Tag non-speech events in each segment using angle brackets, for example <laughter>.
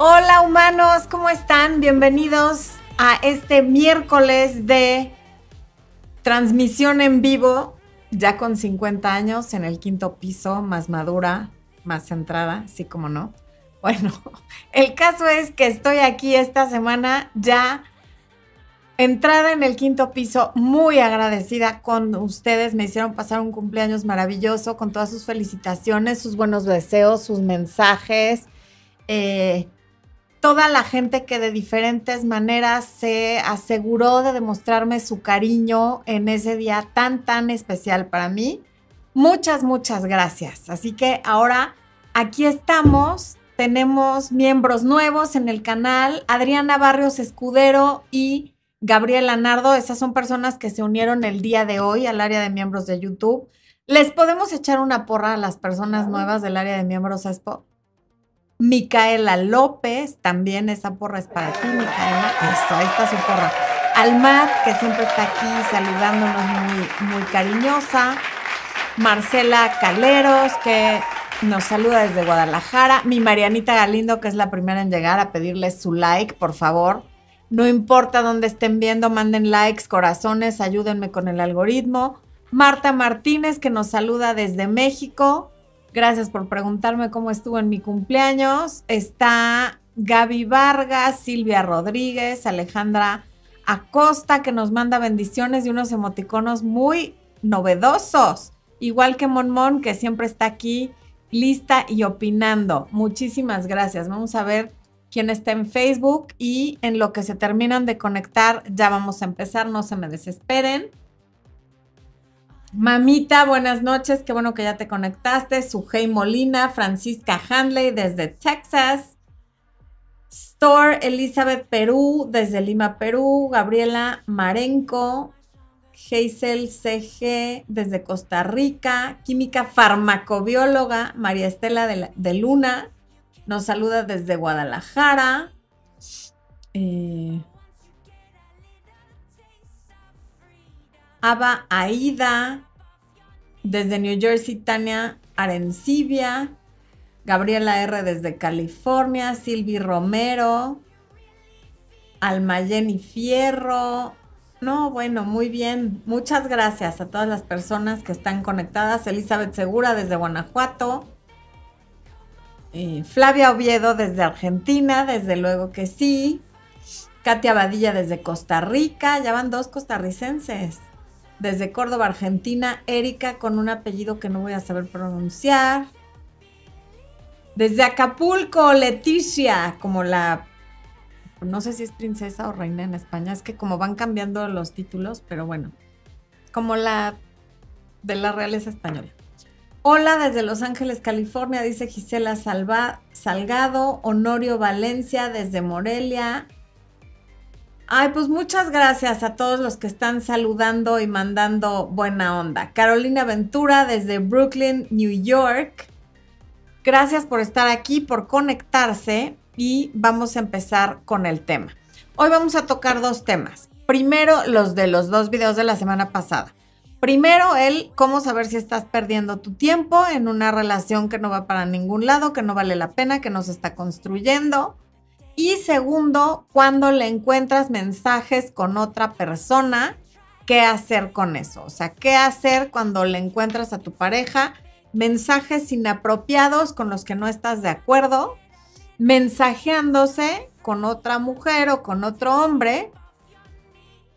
Hola humanos, ¿cómo están? Bienvenidos a este miércoles de transmisión en vivo, ya con 50 años en el quinto piso, más madura, más centrada, sí como no. <laughs> Bueno, el caso es que estoy aquí esta semana ya entrada en el quinto piso, muy agradecida con ustedes. Me hicieron pasar un cumpleaños maravilloso con todas sus felicitaciones, sus buenos deseos, sus mensajes. Eh, toda la gente que de diferentes maneras se aseguró de demostrarme su cariño en ese día tan, tan especial para mí. Muchas, muchas gracias. Así que ahora aquí estamos. Tenemos miembros nuevos en el canal, Adriana Barrios Escudero y Gabriela Nardo. Esas son personas que se unieron el día de hoy al área de miembros de YouTube. ¿Les podemos echar una porra a las personas nuevas del área de miembros ESPO? Micaela López, también esa porra es para ti, Micaela. Eso, ahí está su porra. Almat, que siempre está aquí saludándonos muy, muy cariñosa. Marcela Caleros, que nos saluda desde Guadalajara. Mi Marianita Galindo, que es la primera en llegar a pedirles su like, por favor. No importa dónde estén viendo, manden likes, corazones, ayúdenme con el algoritmo. Marta Martínez, que nos saluda desde México. Gracias por preguntarme cómo estuvo en mi cumpleaños. Está Gaby Vargas, Silvia Rodríguez, Alejandra Acosta, que nos manda bendiciones y unos emoticonos muy novedosos. Igual que Monmon, que siempre está aquí lista y opinando. Muchísimas gracias. Vamos a ver quién está en Facebook y en lo que se terminan de conectar ya vamos a empezar. No se me desesperen. Mamita, buenas noches. Qué bueno que ya te conectaste. Sujei Molina, Francisca Handley desde Texas. Store Elizabeth Perú desde Lima, Perú. Gabriela Marenco. Hazel CG desde Costa Rica. Química farmacobióloga María Estela de, Luna. Nos saluda desde Guadalajara. Eh, Ava Aida, desde New Jersey, Tania Arencibia, Gabriela R. desde California, Silvi Romero, Almayeni Fierro. No, bueno, muy bien. Muchas gracias a todas las personas que están conectadas. Elizabeth Segura desde Guanajuato. Eh, Flavia Oviedo desde Argentina, desde luego que sí. Katia Badilla desde Costa Rica. Ya van dos costarricenses desde Córdoba, Argentina, Erika con un apellido que no voy a saber pronunciar. Desde Acapulco, Leticia, como la, no sé si es princesa o reina en España, es que como van cambiando los títulos, pero bueno, como la de la realeza española. Hola desde Los Ángeles, California, dice Gisela Salva, Salgado, Honorio Valencia desde Morelia, Ay, pues muchas gracias a todos los que están saludando y mandando buena onda. Carolina Ventura desde Brooklyn, New York. Gracias por estar aquí, por conectarse y vamos a empezar con el tema. Hoy vamos a tocar dos temas. Primero, los de los dos videos de la semana pasada. Primero, el cómo saber si estás perdiendo tu tiempo en una relación que no va para ningún lado, que no vale la pena, que no se está construyendo y segundo, cuando le encuentras mensajes con otra persona, ¿qué hacer con eso? O sea, ¿qué hacer cuando le encuentras a tu pareja mensajes inapropiados con los que no estás de acuerdo, mensajeándose con otra mujer o con otro hombre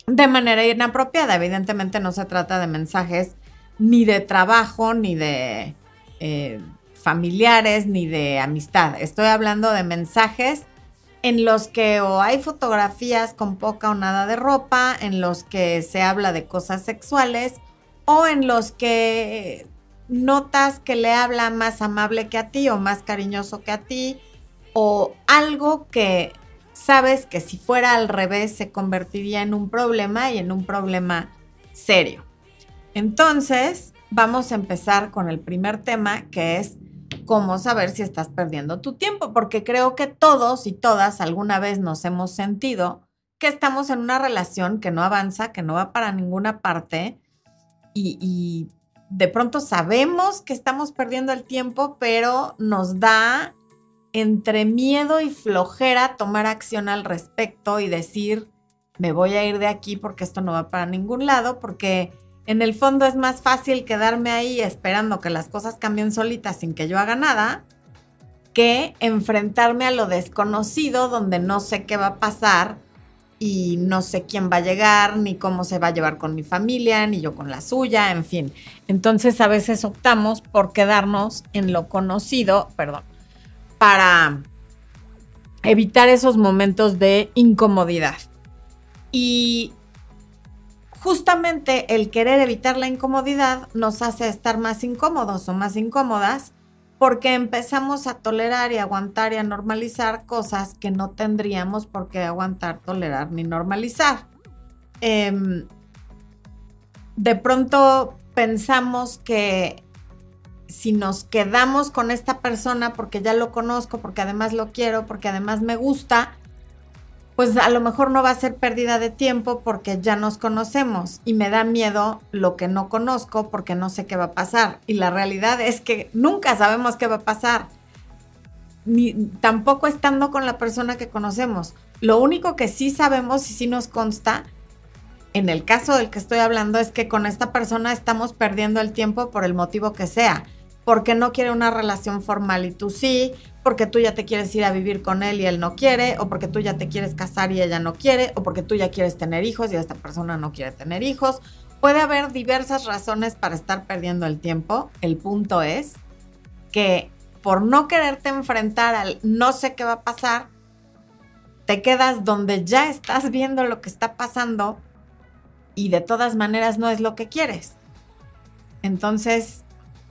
de manera inapropiada? Evidentemente no se trata de mensajes ni de trabajo, ni de eh, familiares, ni de amistad. Estoy hablando de mensajes en los que o hay fotografías con poca o nada de ropa, en los que se habla de cosas sexuales o en los que notas que le habla más amable que a ti o más cariñoso que a ti o algo que sabes que si fuera al revés se convertiría en un problema y en un problema serio. Entonces, vamos a empezar con el primer tema que es cómo saber si estás perdiendo tu tiempo, porque creo que todos y todas alguna vez nos hemos sentido que estamos en una relación que no avanza, que no va para ninguna parte y, de pronto sabemos que estamos perdiendo el tiempo, pero nos da entre miedo y flojera tomar acción al respecto y decir, me voy a ir de aquí porque esto no va para ningún lado, porque en el fondo es más fácil quedarme ahí esperando que las cosas cambien solitas sin que yo haga nada, que enfrentarme a lo desconocido donde no sé qué va a pasar y no sé quién va a llegar, ni cómo se va a llevar con mi familia, ni yo con la suya, en fin. Entonces a veces optamos por quedarnos en lo conocido, perdón, para evitar esos momentos de incomodidad. Y justamente el querer evitar la incomodidad nos hace estar más incómodos o más incómodas porque empezamos a tolerar y aguantar y a normalizar cosas que no tendríamos por qué aguantar, tolerar ni normalizar. Em, de pronto pensamos que si nos quedamos con esta persona porque ya lo conozco, porque además lo quiero, porque además me gusta, pues a lo mejor no va a ser pérdida de tiempo porque ya nos conocemos y me da miedo lo que no conozco porque no sé qué va a pasar. Y la realidad es que nunca sabemos qué va a pasar, ni tampoco estando con la persona que conocemos. Lo único que sí sabemos y sí nos consta, en el caso del que estoy hablando, es que con esta persona estamos perdiendo el tiempo por el motivo que sea porque no quiere una relación formal y tú sí, porque tú ya te quieres ir a vivir con él y él no quiere, o porque tú ya te quieres casar y ella no quiere, o porque tú ya quieres tener hijos y esta persona no quiere tener hijos. Puede haber diversas razones para estar perdiendo el tiempo. El punto es que por no quererte enfrentar al no sé qué va a pasar, te quedas donde ya estás viendo lo que está pasando y de todas maneras no es lo que quieres. Entonces,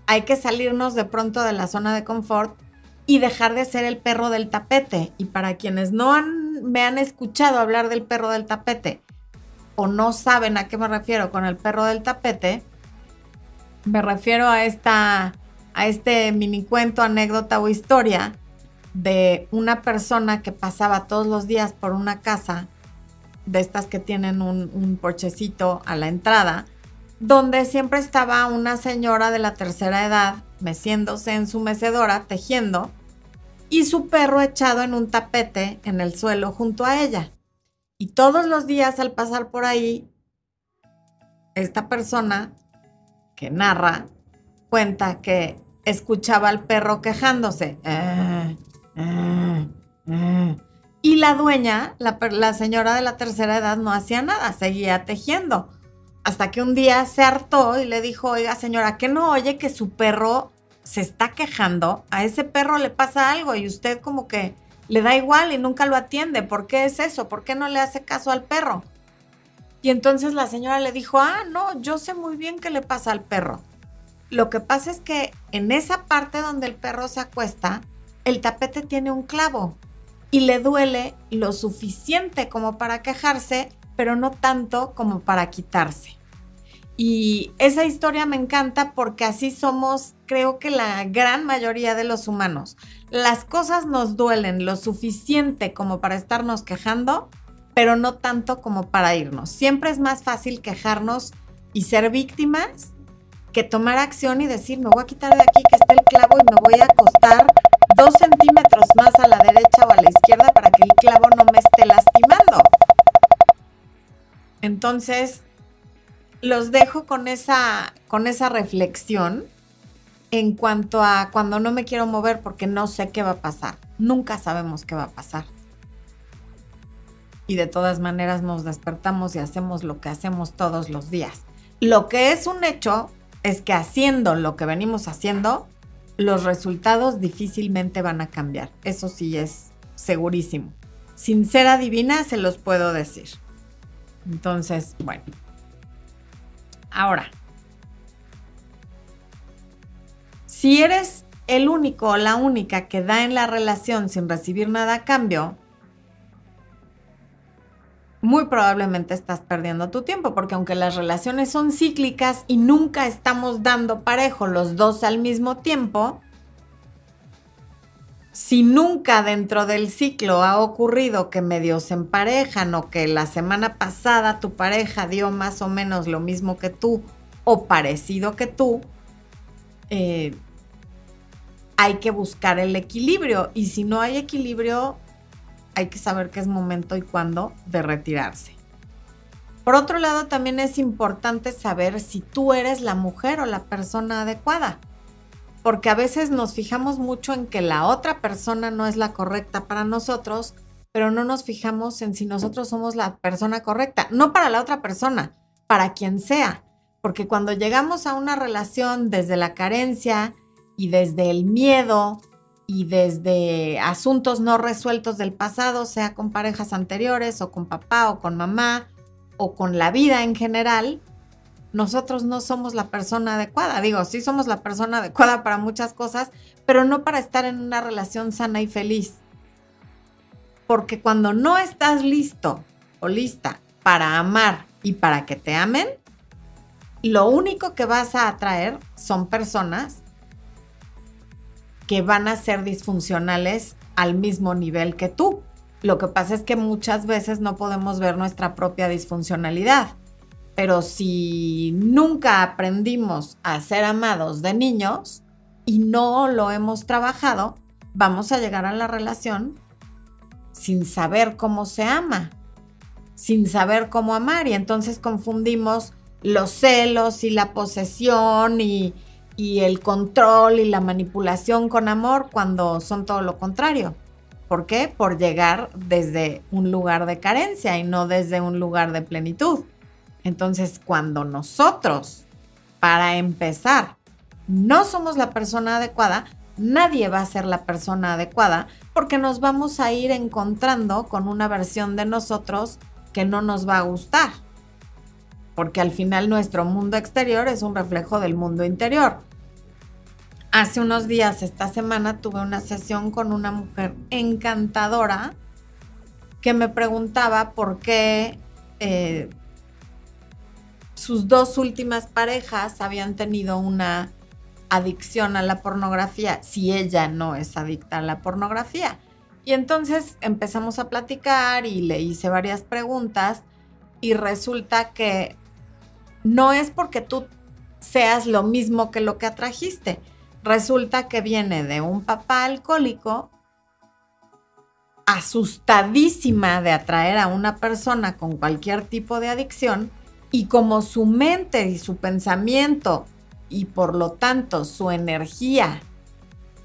hay que salirnos de pronto de la zona de confort y dejar de ser el perro del tapete. Y para quienes no han, me han escuchado hablar del perro del tapete o no saben a qué me refiero con el perro del tapete, me refiero a esta a este mini cuento, anécdota o historia de una persona que pasaba todos los días por una casa de estas que tienen un, un porchecito a la entrada donde siempre estaba una señora de la tercera edad meciéndose en su mecedora, tejiendo, y su perro echado en un tapete en el suelo junto a ella. Y todos los días al pasar por ahí, esta persona que narra cuenta que escuchaba al perro quejándose. Eh, eh, eh". Y la dueña, la, la señora de la tercera edad, no hacía nada, seguía tejiendo hasta que un día se hartó y le dijo, oiga señora, ¿qué no oye que su perro se está quejando? A ese perro le pasa algo y usted como que le da igual y nunca lo atiende. ¿Por qué es eso? ¿Por qué no le hace caso al perro? Y entonces la señora le dijo, ah, no, yo sé muy bien qué le pasa al perro. Lo que pasa es que en esa parte donde el perro se acuesta, el tapete tiene un clavo y le duele lo suficiente como para quejarse pero no tanto como para quitarse. Y esa historia me encanta porque así somos, creo que la gran mayoría de los humanos. Las cosas nos duelen lo suficiente como para estarnos quejando, pero no tanto como para irnos. Siempre es más fácil quejarnos y ser víctimas que tomar acción y decir, me voy a quitar de aquí que esté el clavo y me voy a acostar dos centímetros más a la derecha o a la izquierda para que el clavo Entonces, los dejo con esa, con esa reflexión en cuanto a cuando no me quiero mover porque no sé qué va a pasar. Nunca sabemos qué va a pasar. Y de todas maneras nos despertamos y hacemos lo que hacemos todos los días. Lo que es un hecho es que haciendo lo que venimos haciendo, los resultados difícilmente van a cambiar. Eso sí es segurísimo. Sin ser adivina, se los puedo decir. Entonces, bueno. Ahora, si eres el único o la única que da en la relación sin recibir nada a cambio, muy probablemente estás perdiendo tu tiempo, porque aunque las relaciones son cíclicas y nunca estamos dando parejo los dos al mismo tiempo, si nunca dentro del ciclo ha ocurrido que medio se emparejan o que la semana pasada tu pareja dio más o menos lo mismo que tú o parecido que tú, eh, hay que buscar el equilibrio y si no hay equilibrio, hay que saber qué es momento y cuándo de retirarse. Por otro lado, también es importante saber si tú eres la mujer o la persona adecuada, porque a veces nos fijamos mucho en que la otra persona no es la correcta para nosotros, pero no nos fijamos en si nosotros somos la persona correcta, no para la otra persona, para quien sea, porque cuando llegamos a una relación desde la carencia y desde el miedo y desde asuntos no resueltos del pasado, sea con parejas anteriores o con papá o con mamá, o con la vida en general, nosotros no somos la persona adecuada. Digo, sí somos la persona adecuada para muchas cosas, pero no para estar en una relación sana y feliz. Porque cuando no estás listo o lista para amar y para que te amen, lo único que vas a atraer son personas que van a ser disfuncionales al mismo nivel que tú. Lo que pasa es que muchas veces no podemos ver nuestra propia disfuncionalidad. Pero si nunca aprendimos a ser amados de niños y no lo hemos trabajado, vamos a llegar a la relación sin saber cómo se ama, sin saber cómo amar. Y entonces confundimos los celos y la posesión y, el control y la manipulación con amor cuando son todo lo contrario. ¿Por qué? Por llegar desde un lugar de carencia y no desde un lugar de plenitud. Entonces, cuando nosotros, para empezar, no somos la persona adecuada, nadie va a ser la persona adecuada porque nos vamos a ir encontrando con una versión de nosotros que no nos va a gustar. Porque al final nuestro mundo exterior es un reflejo del mundo interior. Hace unos días, esta semana, tuve una sesión con una mujer encantadora que me preguntaba por qué eh, sus dos últimas parejas habían tenido una adicción a la pornografía, si ella no es adicta a la pornografía. Y entonces empezamos a platicar y le hice varias preguntas y resulta que no es porque tú seas lo mismo que lo que atrajiste, resulta que viene de un papá alcohólico asustadísima de atraer a una persona con cualquier tipo de adicción y como su mente y su pensamiento y por lo tanto su energía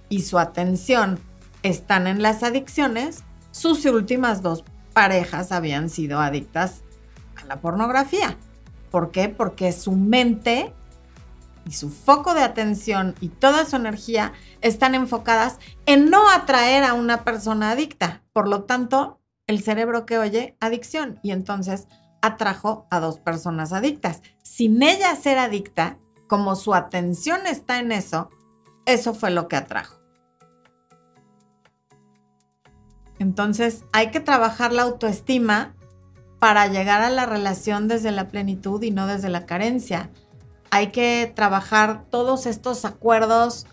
y su atención están en las adicciones, sus últimas dos parejas habían sido adictas a la pornografía. ¿Por qué? Porque su mente y su foco de atención y toda su energía están enfocadas en no atraer a una persona adicta. Por lo tanto, el cerebro que oye adicción y entonces atrajo a dos personas adictas. Sin ella ser adicta, como su atención está en eso, eso fue lo que atrajo. Entonces hay que trabajar la autoestima para llegar a la relación desde la plenitud y no desde la carencia hay que trabajar todos estos acuerdos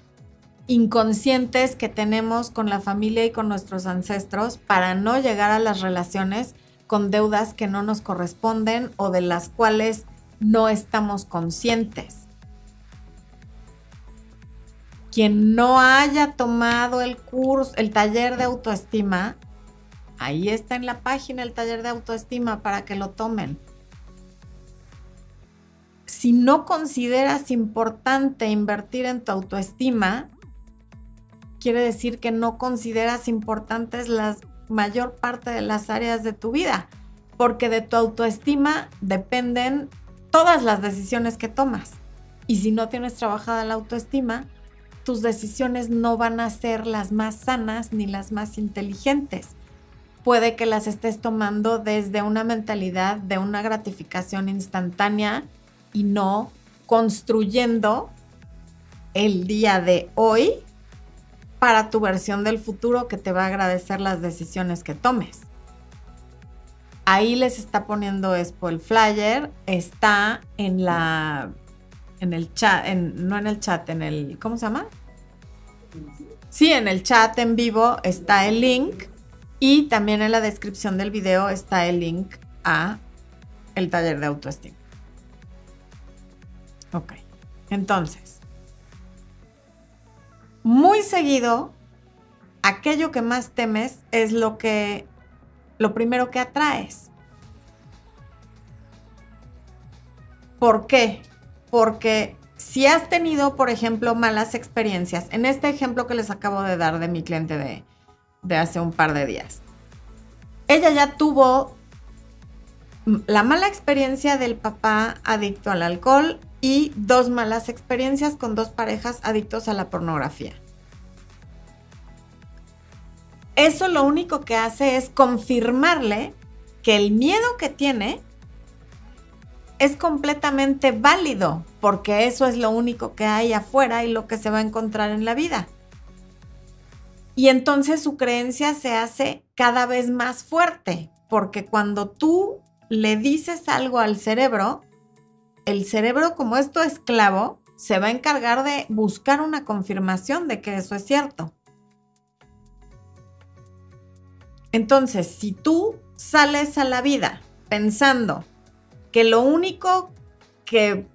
inconscientes que tenemos con la familia y con nuestros ancestros para no llegar a las relaciones con deudas que no nos corresponden o de las cuales no estamos conscientes. Quien no haya tomado el curso, el taller de autoestima, ahí está en la página el taller de autoestima para que lo tomen si no consideras importante invertir en tu autoestima, quiere decir que no consideras importantes la mayor parte de las áreas de tu vida, porque de tu autoestima dependen todas las decisiones que tomas. Y si no tienes trabajada la autoestima, tus decisiones no van a ser las más sanas ni las más inteligentes. Puede que las estés tomando desde una mentalidad de una gratificación instantánea y no construyendo el día de hoy para tu versión del futuro que te va a agradecer las decisiones que tomes. Ahí les está poniendo Expo el flyer, está en la en el chat, no en el chat, en el ¿cómo se llama? Sí, en el chat en vivo está el link y también en la descripción del video está el link a el taller de autoestima. Ok, entonces, muy seguido, aquello que más temes es lo que, lo primero que atraes. ¿Por qué? Porque si has tenido, por ejemplo, malas experiencias, en este ejemplo que les acabo de dar de mi cliente de, de hace un par de días, ella ya tuvo la mala experiencia del papá adicto al alcohol y dos malas experiencias con dos parejas adictos a la pornografía. Eso lo único que hace es confirmarle que el miedo que tiene es completamente válido, porque eso es lo único que hay afuera y lo que se va a encontrar en la vida. Y entonces su creencia se hace cada vez más fuerte, porque cuando tú le dices algo al cerebro, el cerebro como es tu esclavo, se va a encargar de buscar una confirmación de que eso es cierto. Entonces, si tú sales a la vida pensando que lo único que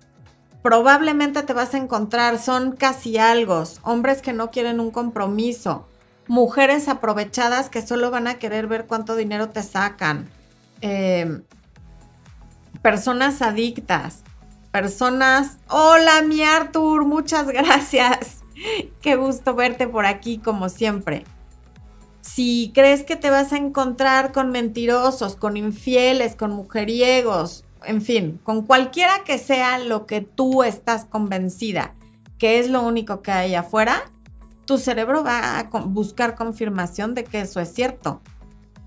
probablemente te vas a encontrar son casi algo, hombres que no quieren un compromiso, mujeres aprovechadas que solo van a querer ver cuánto dinero te sacan, eh, personas adictas, personas... Hola, mi Arthur, muchas gracias. <laughs> Qué gusto verte por aquí como siempre. Si crees que te vas a encontrar con mentirosos, con infieles, con mujeriegos, en fin, con cualquiera que sea lo que tú estás convencida que es lo único que hay afuera, tu cerebro va a buscar confirmación de que eso es cierto.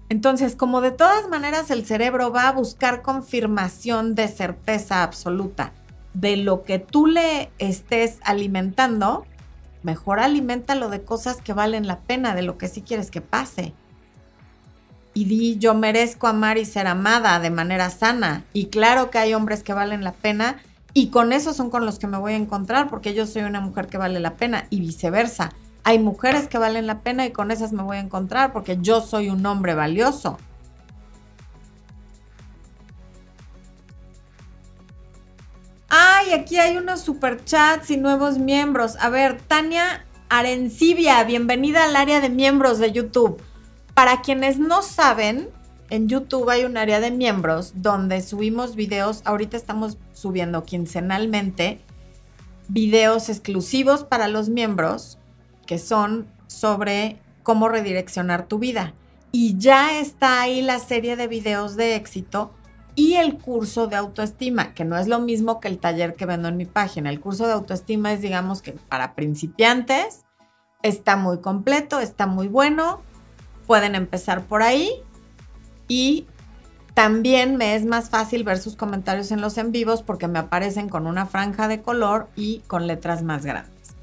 Entonces, como de todas maneras el cerebro va a buscar confirmación de certeza absoluta de lo que tú le estés alimentando, mejor aliméntalo de cosas que valen la pena, de lo que sí quieres que pase. Y di, yo merezco amar y ser amada de manera sana. Y claro que hay hombres que valen la pena y con esos son con los que me voy a encontrar porque yo soy una mujer que vale la pena y viceversa. Hay mujeres que valen la pena y con esas me voy a encontrar porque yo soy un hombre valioso. Ay, aquí hay unos superchats y nuevos miembros. A ver, Tania Arencibia, bienvenida al área de miembros de YouTube. Para quienes no saben, en YouTube hay un área de miembros donde subimos videos. Ahorita estamos subiendo quincenalmente videos exclusivos para los miembros que son sobre cómo redireccionar tu vida. Y ya está ahí la serie de videos de éxito y el curso de autoestima, que no es lo mismo que el taller que vendo en mi página. El curso de autoestima es, digamos que para principiantes, está muy completo, está muy bueno, pueden empezar por ahí y también me es más fácil ver sus comentarios en los en vivos porque me aparecen con una franja de color y con letras más grandes.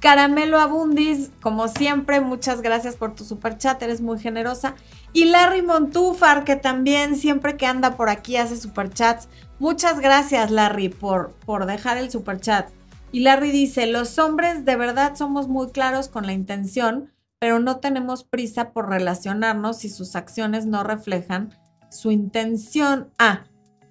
Caramelo Abundis, como siempre, muchas gracias por tu super chat, eres muy generosa. Y Larry Montúfar, que también siempre que anda por aquí hace super chats. Muchas gracias, Larry, por, por dejar el super chat. Y Larry dice, los hombres de verdad somos muy claros con la intención, pero no tenemos prisa por relacionarnos si sus acciones no reflejan su intención. Ah,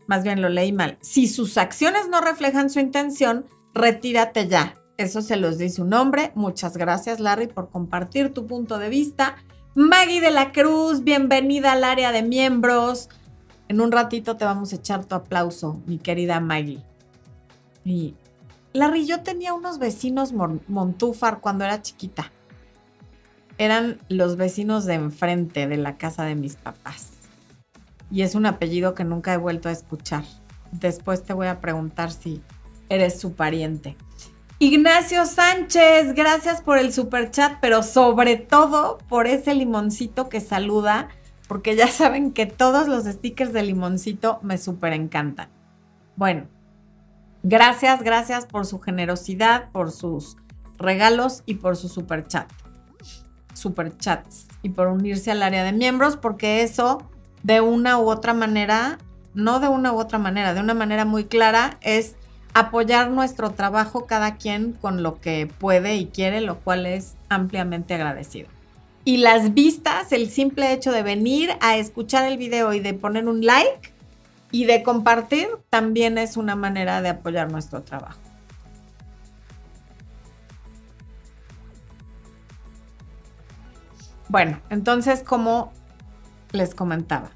más bien lo leí mal. Si sus acciones no reflejan su intención, retírate ya. Eso se los dice un hombre. Muchas gracias, Larry, por compartir tu punto de vista. Maggie de la Cruz, bienvenida al área de miembros. En un ratito te vamos a echar tu aplauso, mi querida Maggie. Y Larry, yo tenía unos vecinos Montúfar cuando era chiquita. Eran los vecinos de enfrente de la casa de mis papás. Y es un apellido que nunca he vuelto a escuchar. Después te voy a preguntar si eres su pariente. Ignacio Sánchez, gracias por el super chat, pero sobre todo por ese limoncito que saluda, porque ya <laughs> saben que todos los stickers de limoncito me súper encantan. Bueno, gracias, gracias por su generosidad, por sus regalos y por su super chat. Super chats y por unirse al área de miembros, porque eso de una u otra manera, no de una u otra manera, de una manera muy clara, es apoyar nuestro trabajo cada quien con lo que puede y quiere, lo cual es ampliamente agradecido. Y las vistas, el simple hecho de venir a escuchar el video y de poner un like y de compartir, también es una manera de apoyar nuestro trabajo. Bueno, entonces como les comentaba,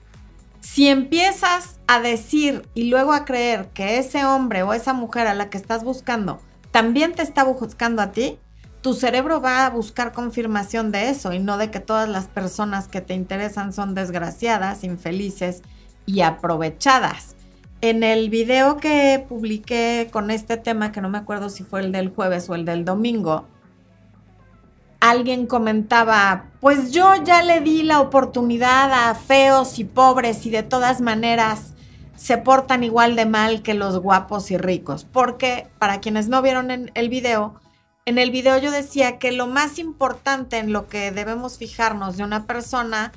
si empiezas a decir y luego a creer que ese hombre o esa mujer a la que estás buscando también te está buscando a ti, tu cerebro va a buscar confirmación de eso y no de que todas las personas que te interesan son desgraciadas, infelices y aprovechadas. En el video que publiqué con este tema, que no me acuerdo si fue el del jueves o el del domingo, alguien comentaba, pues yo ya le di la oportunidad a feos y pobres y de todas maneras se portan igual de mal que los guapos y ricos. Porque para quienes no vieron en el video, en el video yo decía que lo más importante en lo que debemos fijarnos de una persona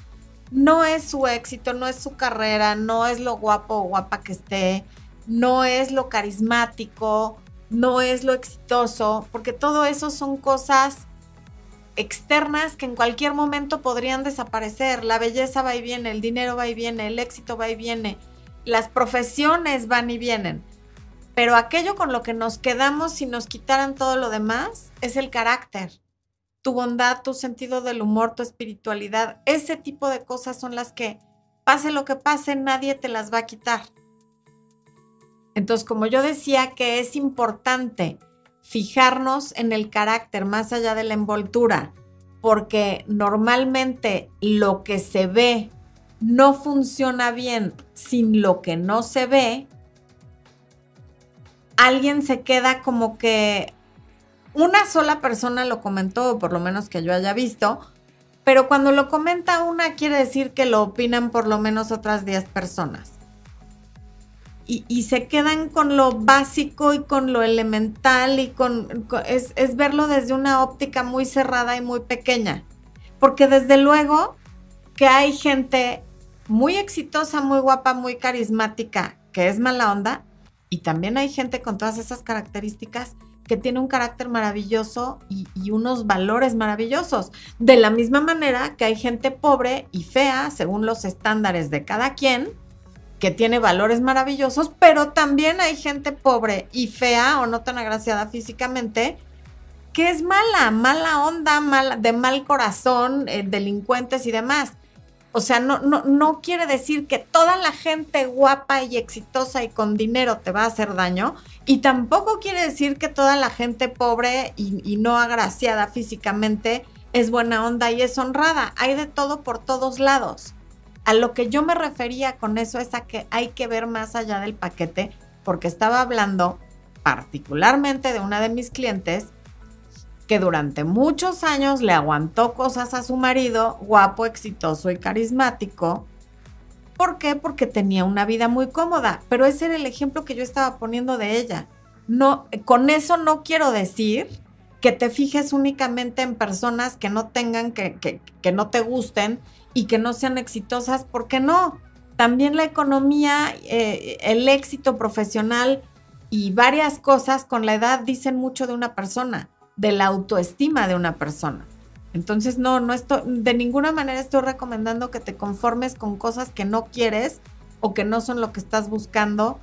no es su éxito, no es su carrera, no es lo guapo o guapa que esté, no es lo carismático, no es lo exitoso, porque todo eso son cosas externas que en cualquier momento podrían desaparecer. La belleza va y viene, el dinero va y viene, el éxito va y viene, las profesiones van y vienen. Pero aquello con lo que nos quedamos si nos quitaran todo lo demás es el carácter tu bondad, tu sentido del humor, tu espiritualidad. Ese tipo de cosas son las que, pase lo que pase, nadie te las va a quitar. Entonces, como yo decía que es importante fijarnos en el carácter más allá de la envoltura, porque normalmente lo que se ve no funciona bien sin lo que no se ve, alguien se queda como que una sola persona lo comentó, por lo menos que yo haya visto, pero cuando lo comenta una quiere decir que lo opinan por lo menos otras 10 personas. Y, se quedan con lo básico y con lo elemental y con, es, es verlo desde una óptica muy cerrada y muy pequeña. Porque desde luego que hay gente muy exitosa, muy guapa, muy carismática, que es mala onda, y también hay gente con todas esas características que tiene un carácter maravilloso y, unos valores maravillosos. De la misma manera que hay gente pobre y fea, según los estándares de cada quien, que tiene valores maravillosos, pero también hay gente pobre y fea o no tan agraciada físicamente, que es mala, mala onda, mala, de mal corazón, eh, delincuentes y demás. O sea, no, no, no quiere decir que toda la gente guapa y exitosa y con dinero te va a hacer daño. Y tampoco quiere decir que toda la gente pobre y, y no agraciada físicamente es buena onda y es honrada. Hay de todo por todos lados. A lo que yo me refería con eso es a que hay que ver más allá del paquete, porque estaba hablando particularmente de una de mis clientes que durante muchos años le aguantó cosas a su marido, guapo, exitoso y carismático. ¿Por qué? Porque tenía una vida muy cómoda, pero ese era el ejemplo que yo estaba poniendo de ella. No, con eso no quiero decir que te fijes únicamente en personas que no tengan, que, que, no te gusten y que no sean exitosas, porque no. También la economía, eh, el éxito profesional y varias cosas con la edad dicen mucho de una persona de la autoestima de una persona. Entonces, no, no estoy, de ninguna manera estoy recomendando que te conformes con cosas que no quieres o que no son lo que estás buscando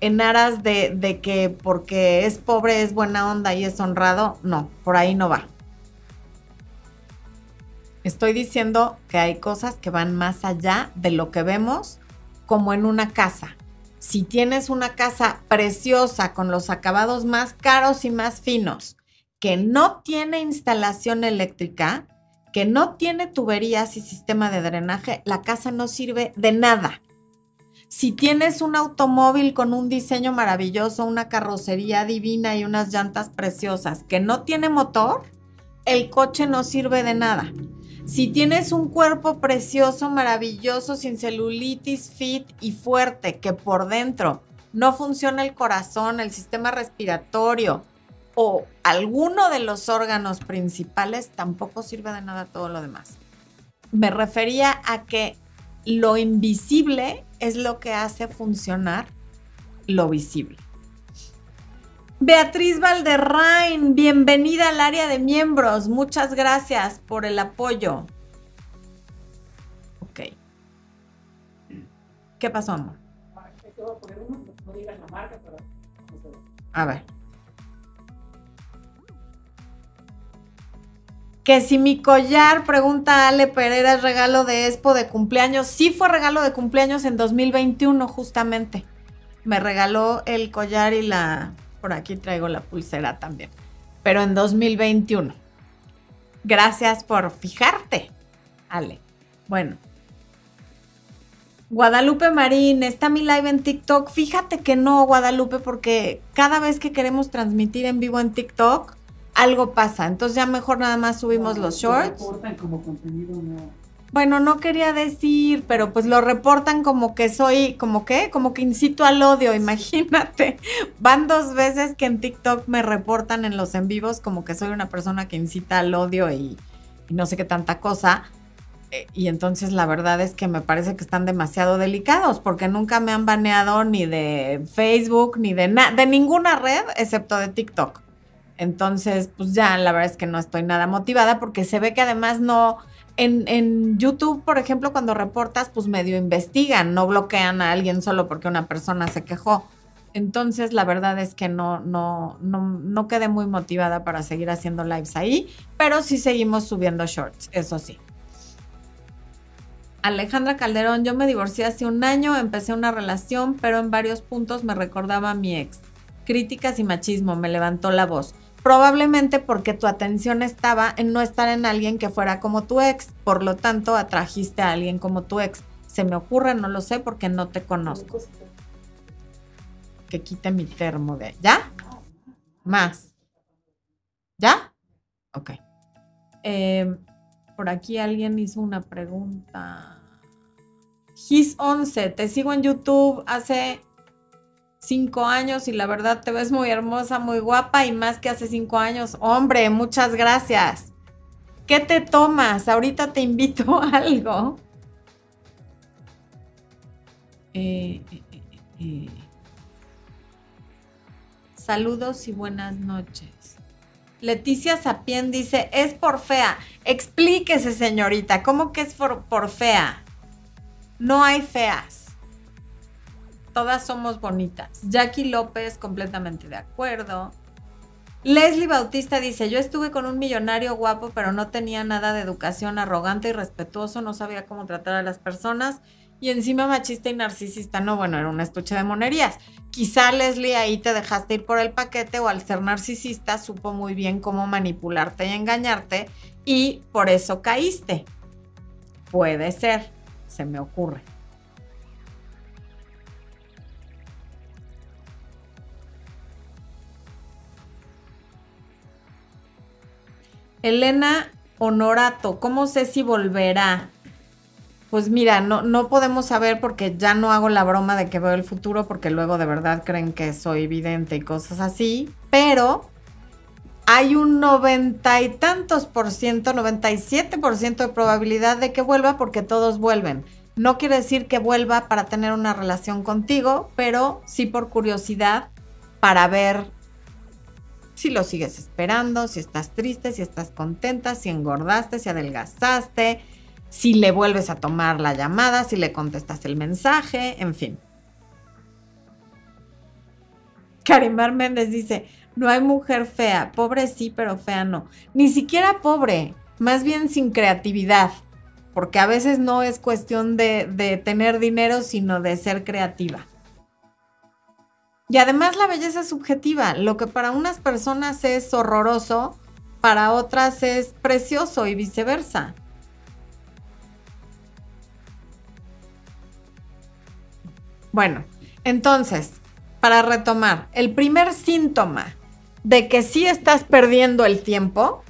en aras de, de que porque es pobre es buena onda y es honrado. No, por ahí no va. Estoy diciendo que hay cosas que van más allá de lo que vemos como en una casa. Si tienes una casa preciosa con los acabados más caros y más finos, que no tiene instalación eléctrica, que no tiene tuberías y sistema de drenaje, la casa no sirve de nada. Si tienes un automóvil con un diseño maravilloso, una carrocería divina y unas llantas preciosas que no tiene motor, el coche no sirve de nada. Si tienes un cuerpo precioso, maravilloso, sin celulitis, fit y fuerte, que por dentro no funciona el corazón, el sistema respiratorio, o alguno de los órganos principales, tampoco sirve de nada todo lo demás. Me refería a que lo invisible es lo que hace funcionar lo visible. Beatriz Valderrain, bienvenida al área de miembros. Muchas gracias por el apoyo. Ok. ¿Qué pasó, amor? A ver. Que si mi collar, pregunta Ale Pereira, es regalo de Expo de cumpleaños. Sí fue regalo de cumpleaños en 2021, justamente. Me regaló el collar y la. Por aquí traigo la pulsera también. Pero en 2021. Gracias por fijarte, Ale. Bueno. Guadalupe Marín, está mi live en TikTok. Fíjate que no, Guadalupe, porque cada vez que queremos transmitir en vivo en TikTok, algo pasa. Entonces ya mejor nada más subimos los shorts. como contenido Bueno, no quería decir, pero pues lo reportan como que soy, como que, como que incito al odio, imagínate. Van dos veces que en TikTok me reportan en los en vivos como que soy una persona que incita al odio y, y no sé qué tanta cosa. Eh, y entonces la verdad es que me parece que están demasiado delicados porque nunca me han baneado ni de Facebook ni de, de ninguna red excepto de TikTok. Entonces, pues ya la verdad es que no estoy nada motivada porque se ve que además no, en, YouTube, por ejemplo, cuando reportas, pues medio investigan, no bloquean a alguien solo porque una persona se quejó. Entonces, la verdad es que no, no, no, no quedé muy motivada para seguir haciendo lives ahí, pero sí seguimos subiendo shorts, eso sí. Alejandra Calderón, yo me divorcié hace un año, empecé una relación, pero en varios puntos me recordaba a mi ex. Críticas y machismo, me levantó la voz. Probablemente porque tu atención estaba en no estar en alguien que fuera como tu ex, por lo tanto atrajiste a alguien como tu ex. Se me ocurre, no lo sé porque no te conozco. Que quite mi termo de... ¿Ya? Más. ¿Ya? Ok. Em, por aquí alguien hizo una pregunta. Gis 11, te sigo en YouTube hace cinco años y la verdad te ves muy hermosa, muy guapa y más que hace cinco años. Hombre, muchas gracias. ¿Qué te tomas? Ahorita te invito <laughs> a algo. Eh, eh, eh, Saludos y buenas noches. Leticia Sapien dice, es por fea. Explíquese, señorita, ¿cómo que es por fea? No hay feas todas somos bonitas. Jackie López, completamente de acuerdo. Leslie Bautista dice, yo estuve con un millonario guapo, pero no tenía nada de educación, arrogante y respetuoso, no sabía cómo tratar a las personas y encima machista y narcisista. No, bueno, era un estuche de monerías. Quizá Leslie ahí te dejaste ir por el paquete o al ser narcisista supo muy bien cómo manipularte y engañarte y por eso caíste. Puede ser, se me ocurre. Elena Honorato, ¿cómo sé si volverá? Pues mira, no, no podemos saber porque ya no hago la broma de que veo el futuro porque luego de verdad creen que soy vidente y cosas así, pero hay un noventa y tantos por ciento, 97 por ciento de probabilidad de que vuelva porque todos vuelven. No quiere decir que vuelva para tener una relación contigo, pero sí por curiosidad para ver si lo sigues esperando, si estás triste, si estás contenta, si engordaste, si adelgazaste, si le vuelves a tomar la llamada, si le contestas el mensaje, en fin. Karimar Méndez dice, no hay mujer fea, pobre sí, pero fea no. Ni siquiera pobre, más bien sin creatividad, porque a veces no es cuestión de, de tener dinero, sino de ser creativa. Y además la belleza es subjetiva. Lo que para unas personas es horroroso, para otras es precioso y viceversa. Bueno, entonces, para retomar, el primer síntoma de que sí estás perdiendo el tiempo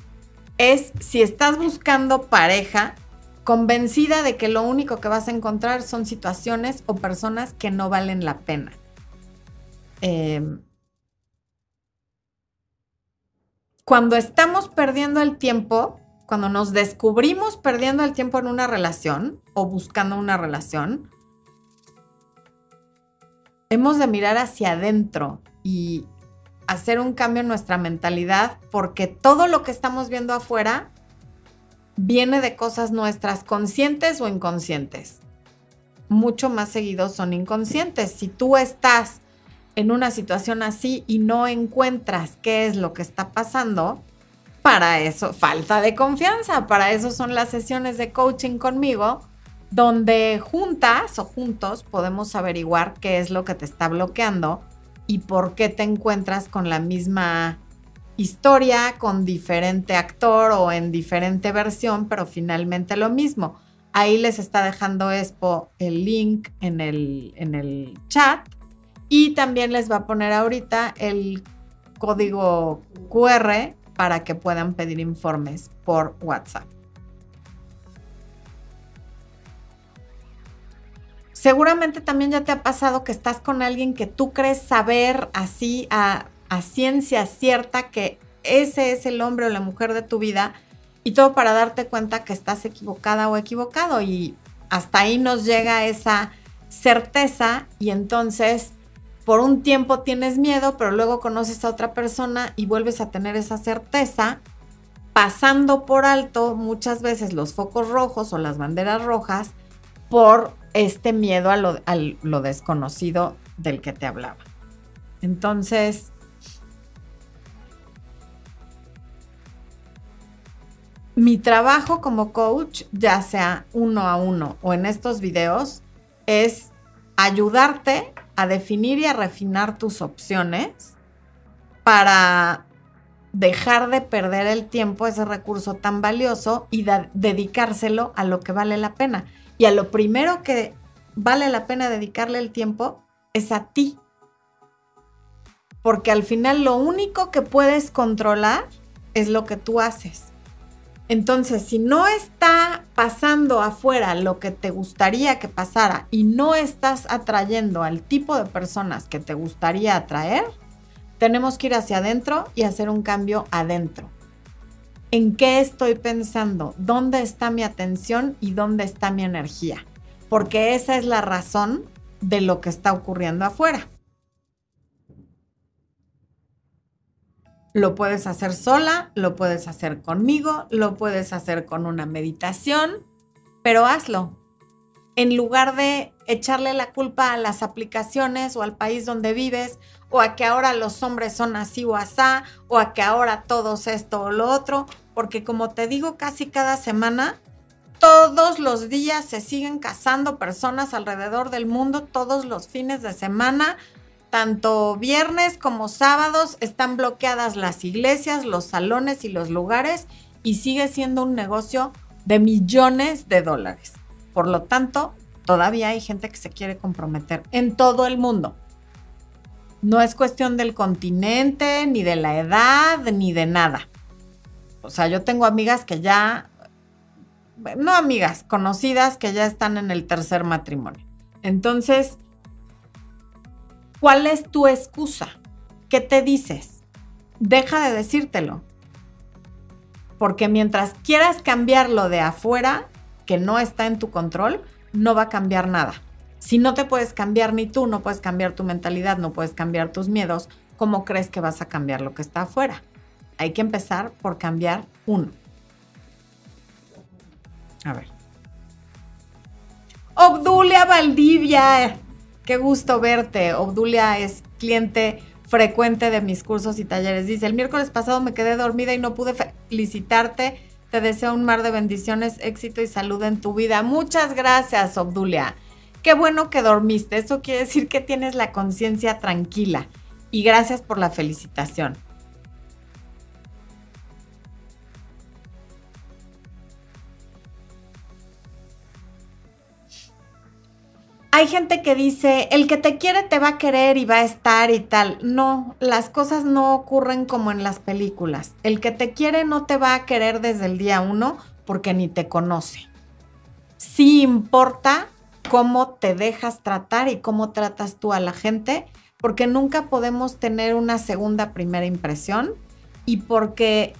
es si estás buscando pareja convencida de que lo único que vas a encontrar son situaciones o personas que no valen la pena. Em, cuando estamos perdiendo el tiempo, cuando nos descubrimos perdiendo el tiempo en una relación o buscando una relación, hemos de mirar hacia adentro y hacer un cambio en nuestra mentalidad porque todo lo que estamos viendo afuera viene de cosas nuestras conscientes o inconscientes. Mucho más seguido son inconscientes. Si tú estás en una situación así y no encuentras qué es lo que está pasando, para eso, falta de confianza, para eso son las sesiones de coaching conmigo, donde juntas o juntos podemos averiguar qué es lo que te está bloqueando y por qué te encuentras con la misma historia, con diferente actor o en diferente versión, pero finalmente lo mismo. Ahí les está dejando Expo el link en el, en el chat y también les va a poner ahorita el código QR para que puedan pedir informes por WhatsApp. Seguramente también ya te ha pasado que estás con alguien que tú crees saber así a, a ciencia cierta que ese es el hombre o la mujer de tu vida y todo para darte cuenta que estás equivocada o equivocado y hasta ahí nos llega esa certeza y entonces por un tiempo tienes miedo, pero luego conoces a otra persona y vuelves a tener esa certeza, pasando por alto muchas veces los focos rojos o las banderas rojas por este miedo a lo, lo desconocido del que te hablaba. Entonces, mi trabajo como coach, ya sea uno a uno o en estos videos, es ayudarte a definir y a refinar tus opciones para dejar de perder el tiempo, ese recurso tan valioso, y dedicárselo a lo que vale la pena. Y a lo primero que vale la pena dedicarle el tiempo es a ti. Porque al final lo único que puedes controlar es lo que tú haces. Entonces, si no está pasando afuera lo que te gustaría que pasara y no estás atrayendo al tipo de personas que te gustaría atraer, tenemos que ir hacia adentro y hacer un cambio adentro. ¿En qué estoy pensando? ¿Dónde está mi atención y dónde está mi energía? Porque esa es la razón de lo que está ocurriendo afuera. Lo puedes hacer sola, lo puedes hacer conmigo, lo puedes hacer con una meditación, pero hazlo. En lugar de echarle la culpa a las aplicaciones o al país donde vives, o a que ahora los hombres son así o asá, o a que ahora todos esto o lo otro, porque como te digo casi cada semana, todos los días se siguen casando personas alrededor del mundo, todos los fines de semana, tanto viernes como sábados están bloqueadas las iglesias, los salones y los lugares y sigue siendo un negocio de millones de dólares. Por lo tanto, todavía hay gente que se quiere comprometer en todo el mundo. No es cuestión del continente, ni de la edad, ni de nada. O sea, yo tengo amigas que ya, no amigas, conocidas que ya están en el tercer matrimonio. Entonces, ¿Cuál es tu excusa? ¿Qué te dices? Deja de decírtelo. Porque mientras quieras cambiarlo de afuera, que no está en tu control, no va a cambiar nada. Si no te puedes cambiar ni tú, no puedes cambiar tu mentalidad, no puedes cambiar tus miedos, ¿cómo crees que vas a cambiar lo que está afuera? Hay que empezar por cambiar uno. A ver. Obdulia Valdivia, Qué gusto verte. Obdulia es cliente frecuente de mis cursos y talleres. Dice, el miércoles pasado me quedé dormida y no pude felicitarte. Te deseo un mar de bendiciones, éxito y salud en tu vida. Muchas gracias, Obdulia. Qué bueno que dormiste. Eso quiere decir que tienes la conciencia tranquila. Y gracias por la felicitación. Hay gente que dice, el que te quiere te va a querer y va a estar y tal. No, las cosas no ocurren como en las películas. El que te quiere no te va a querer desde el día uno porque ni te conoce. Sí importa cómo te dejas tratar y cómo tratas tú a la gente, porque nunca podemos tener una segunda primera impresión y porque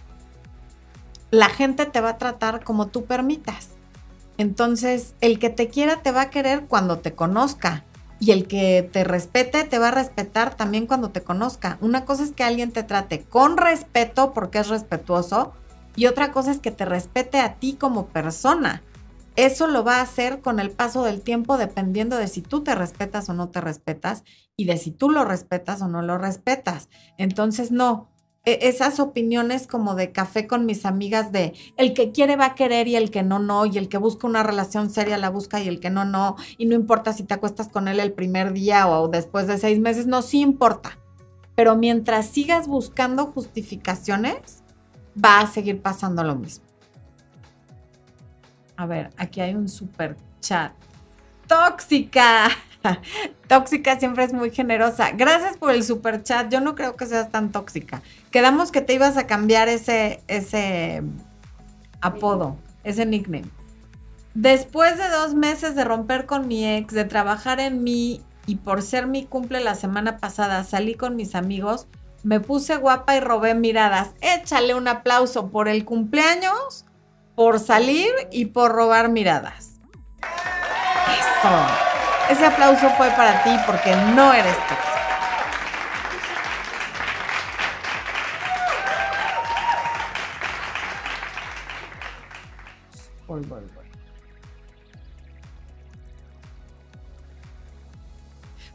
la gente te va a tratar como tú permitas. Entonces, el que te quiera te va a querer cuando te conozca. Y el que te respete te va a respetar también cuando te conozca. Una cosa es que alguien te trate con respeto porque es respetuoso y otra cosa es que te respete a ti como persona. Eso lo va a hacer con el paso del tiempo dependiendo de si tú te respetas o no te respetas y de si tú lo respetas o no lo respetas. Entonces, no, esas opiniones como de café con mis amigas de el que quiere va a querer y el que no, no, y el que busca una relación seria la busca y el que no, no, y no importa si te acuestas con él el primer día o después de seis meses, no, sí importa. Pero mientras sigas buscando justificaciones, va a seguir pasando lo mismo. A ver, aquí hay un super chat. Tóxica. <laughs> tóxica siempre es muy generosa. Gracias por el super chat. Yo no creo que seas tan tóxica. Quedamos que te ibas a cambiar ese, ese apodo, ese nickname. Después de dos meses de romper con mi ex, de trabajar en mí y por ser mi cumple la semana pasada, salí con mis amigos, me puse guapa y robé miradas. Échale un aplauso por el cumpleaños, por salir y por robar miradas. Ese aplauso fue para ti porque no eres tú.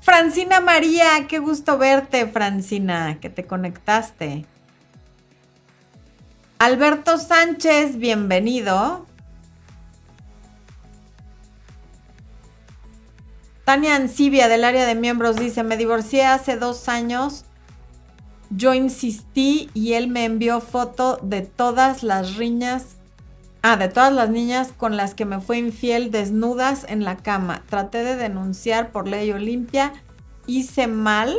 Francina María, qué gusto verte, Francina, que te conectaste. Alberto Sánchez, bienvenido. Tania Ancibia del área de miembros dice, me divorcié hace dos años, yo insistí y él me envió foto de todas las riñas, ah, de todas las niñas con las que me fue infiel desnudas en la cama. Traté de denunciar por ley Olimpia, hice mal.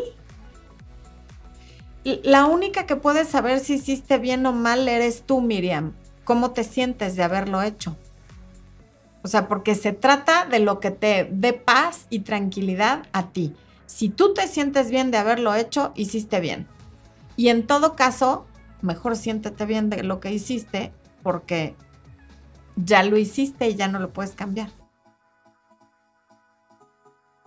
La única que puede saber si hiciste bien o mal eres tú, Miriam. ¿Cómo te sientes de haberlo hecho? O sea, porque se trata de lo que te dé paz y tranquilidad a ti. Si tú te sientes bien de haberlo hecho, hiciste bien. Y en todo caso, mejor siéntete bien de lo que hiciste porque ya lo hiciste y ya no lo puedes cambiar.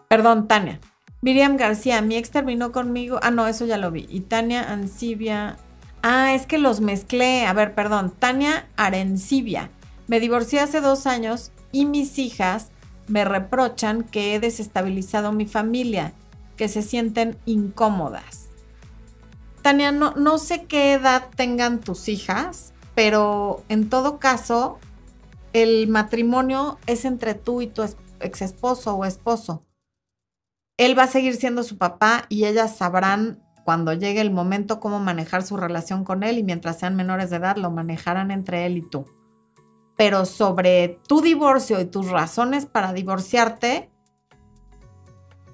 Perdón, Tania. Miriam García, mi ex terminó conmigo. Ah, no, eso ya lo vi. Y Tania Ancibia. Ah, es que los mezclé. A ver, perdón. Tania Arencibia. Me divorcié hace dos años y mis hijas me reprochan que he desestabilizado mi familia, que se sienten incómodas. Tania, no, sé qué edad tengan tus hijas, pero en todo caso, el matrimonio es entre tú y tu ex esposo o esposo. Él va a seguir siendo su papá y ellas sabrán cuando llegue el momento cómo manejar su relación con él y mientras sean menores de edad lo manejarán entre él y tú pero sobre tu divorcio y tus razones para divorciarte,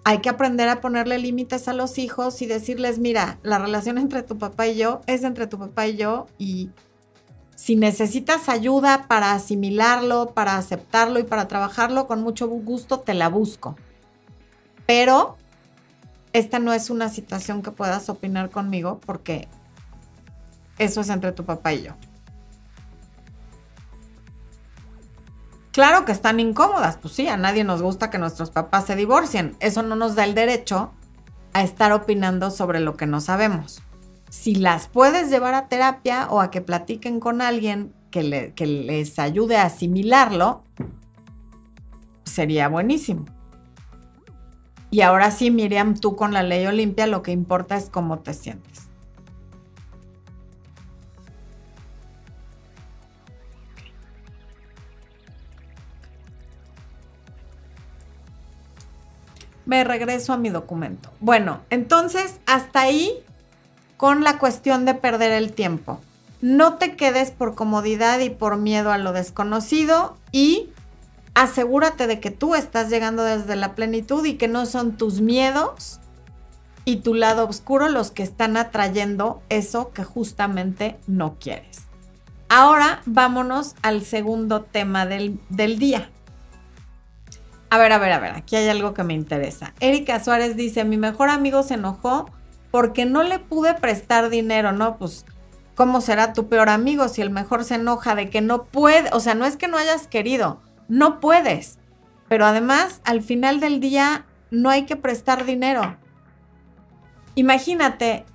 hay que aprender a ponerle límites a los hijos y decirles, mira, la relación entre tu papá y yo es entre tu papá y yo y si necesitas ayuda para asimilarlo, para aceptarlo y para trabajarlo, con mucho gusto te la busco. Pero esta no es una situación que puedas opinar conmigo porque eso es entre tu papá y yo. Claro que están incómodas, pues sí, a nadie nos gusta que nuestros papás se divorcien. Eso no nos da el derecho a estar opinando sobre lo que no sabemos. Si las puedes llevar a terapia o a que platiquen con alguien que, les ayude a asimilarlo, sería buenísimo. Y ahora sí, Miriam, tú con la ley Olimpia lo que importa es cómo te sientes. Me regreso a mi documento. Bueno, entonces hasta ahí con la cuestión de perder el tiempo. No te quedes por comodidad y por miedo a lo desconocido y asegúrate de que tú estás llegando desde la plenitud y que no son tus miedos y tu lado oscuro los que están atrayendo eso que justamente no quieres. Ahora vámonos al segundo tema del, del día. A ver, a ver, a ver, aquí hay algo que me interesa. Erika Suárez dice, mi mejor amigo se enojó porque no le pude prestar dinero, ¿no? Pues, ¿cómo será tu peor amigo si el mejor se enoja de que no puede? O sea, no es que no hayas querido, no puedes. Pero además, al final del día, no hay que prestar dinero. Imagínate,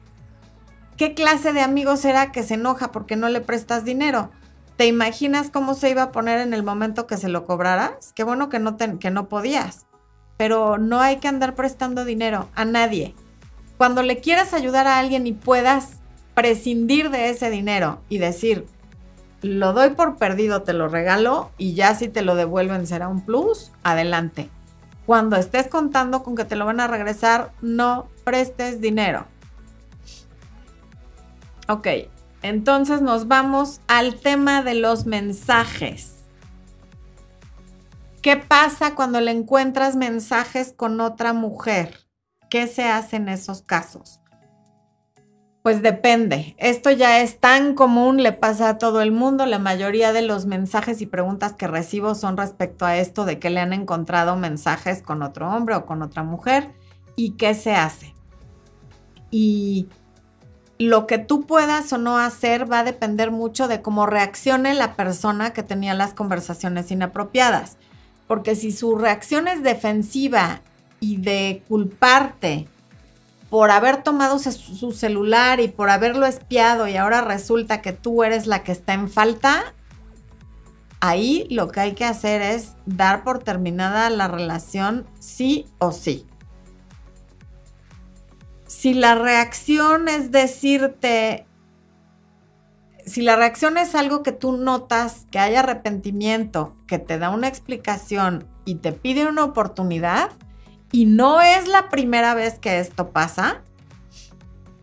¿qué clase de amigo será que se enoja porque no le prestas dinero? ¿Te imaginas cómo se iba a poner en el momento que se lo cobraras? Qué bueno que no, que no podías. Pero no hay que andar prestando dinero a nadie. Cuando le quieras ayudar a alguien y puedas prescindir de ese dinero y decir, lo doy por perdido, te lo regalo y ya si te lo devuelven será un plus, adelante. Cuando estés contando con que te lo van a regresar, no prestes dinero. Ok, entonces nos vamos al tema de los mensajes. ¿Qué pasa cuando le encuentras mensajes con otra mujer? ¿Qué se hace en esos casos? Pues depende. Esto ya es tan común, le pasa a todo el mundo. La mayoría de los mensajes y preguntas que recibo son respecto a esto de que le han encontrado mensajes con otro hombre o con otra mujer y qué se hace. Y lo que tú puedas o no hacer va a depender mucho de cómo reaccione la persona que tenía las conversaciones inapropiadas. Porque si su reacción es defensiva y de culparte por haber tomado su celular y por haberlo espiado y ahora resulta que tú eres la que está en falta, ahí lo que hay que hacer es dar por terminada la relación sí o sí. Si la reacción es decirte, si la reacción es algo que tú notas, que hay arrepentimiento, que te da una explicación y te pide una oportunidad, y no es la primera vez que esto pasa,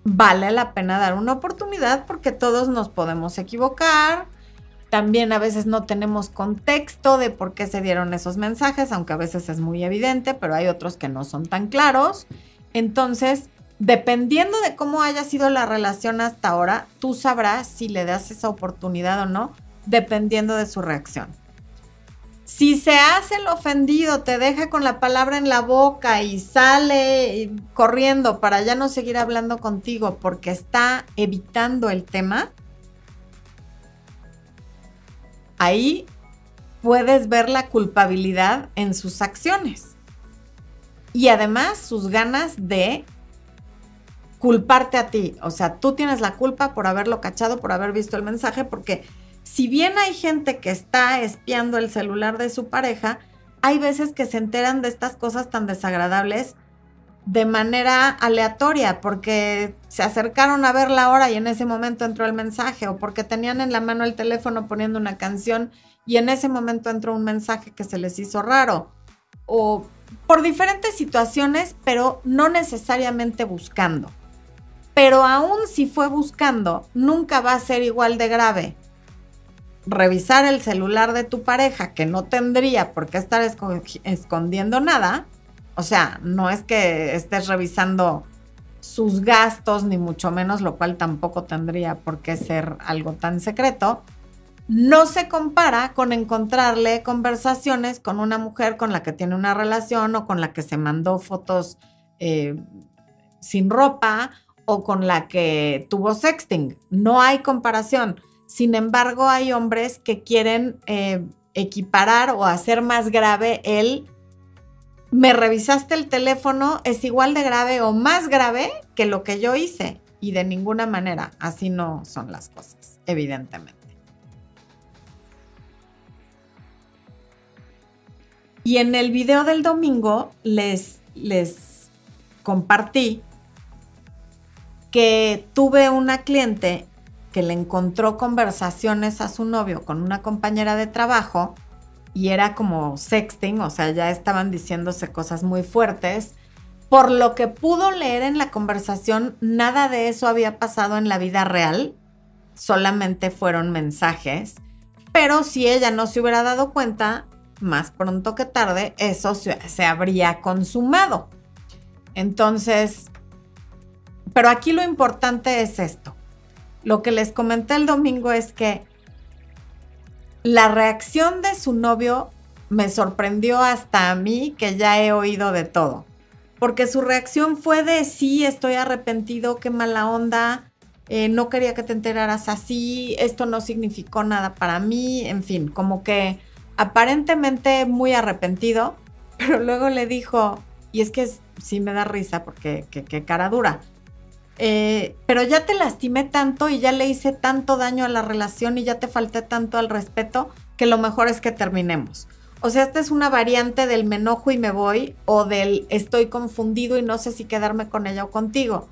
vale la pena dar una oportunidad porque todos nos podemos equivocar. También a veces no tenemos contexto de por qué se dieron esos mensajes, aunque a veces es muy evidente, pero hay otros que no son tan claros. Entonces, dependiendo de cómo haya sido la relación hasta ahora, tú sabrás si le das esa oportunidad o no, dependiendo de su reacción. Si se hace el ofendido, te deja con la palabra en la boca y sale corriendo para ya no seguir hablando contigo porque está evitando el tema, ahí puedes ver la culpabilidad en sus acciones. Y además sus ganas de culparte a ti. O sea, tú tienes la culpa por haberlo cachado, por haber visto el mensaje, porque si bien hay gente que está espiando el celular de su pareja, hay veces que se enteran de estas cosas tan desagradables de manera aleatoria, porque se acercaron a ver la hora y en ese momento entró el mensaje, o porque tenían en la mano el teléfono poniendo una canción y en ese momento entró un mensaje que se les hizo raro, o por diferentes situaciones, pero no necesariamente buscando. Pero aún si fue buscando, nunca va a ser igual de grave. Revisar el celular de tu pareja, que no tendría por qué estar escondiendo nada, o sea, no es que estés revisando sus gastos, ni mucho menos, lo cual tampoco tendría por qué ser algo tan secreto, no se compara con encontrarle conversaciones con una mujer con la que tiene una relación o con la que se mandó fotos eh, sin ropa o con la que tuvo sexting. No hay comparación. Sin embargo, hay hombres que quieren eh, equiparar o hacer más grave el me revisaste el teléfono, es igual de grave o más grave que lo que yo hice. Y de ninguna manera, así no son las cosas, evidentemente. Y en el video del domingo les, les compartí que tuve una cliente que le encontró conversaciones a su novio con una compañera de trabajo y era como sexting, o sea, ya estaban diciéndose cosas muy fuertes. Por lo que pudo leer en la conversación, nada de eso había pasado en la vida real, solamente fueron mensajes. Pero si ella no se hubiera dado cuenta, más pronto que tarde, eso se, se habría consumado. Entonces, pero aquí lo importante es esto lo que les comenté el domingo es que la reacción de su novio me sorprendió hasta a mí, que ya he oído de todo. Porque su reacción fue de sí, estoy arrepentido, qué mala onda, eh, no quería que te enteraras así, esto no significó nada para mí, en fin, como que aparentemente muy arrepentido, <laughs> pero luego le dijo, y es que sí me da risa porque qué cara dura, eh, pero ya te lastimé tanto y ya le hice tanto daño a la relación y ya te falté tanto al respeto que lo mejor es que terminemos. O sea, esta es una variante del me enojo y me voy o del estoy confundido y no sé si quedarme con ella o contigo.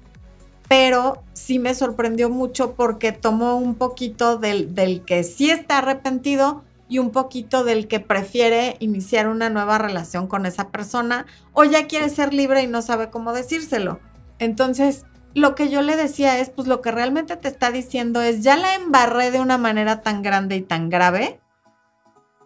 pero sí me sorprendió mucho porque tomó un poquito del, del que sí está arrepentido y un poquito del que prefiere iniciar una nueva relación con esa persona o ya quiere ser libre y no sabe cómo decírselo. Entonces, lo que yo le decía es, pues lo que realmente te está diciendo es, ya la embarré de una manera tan grande y tan grave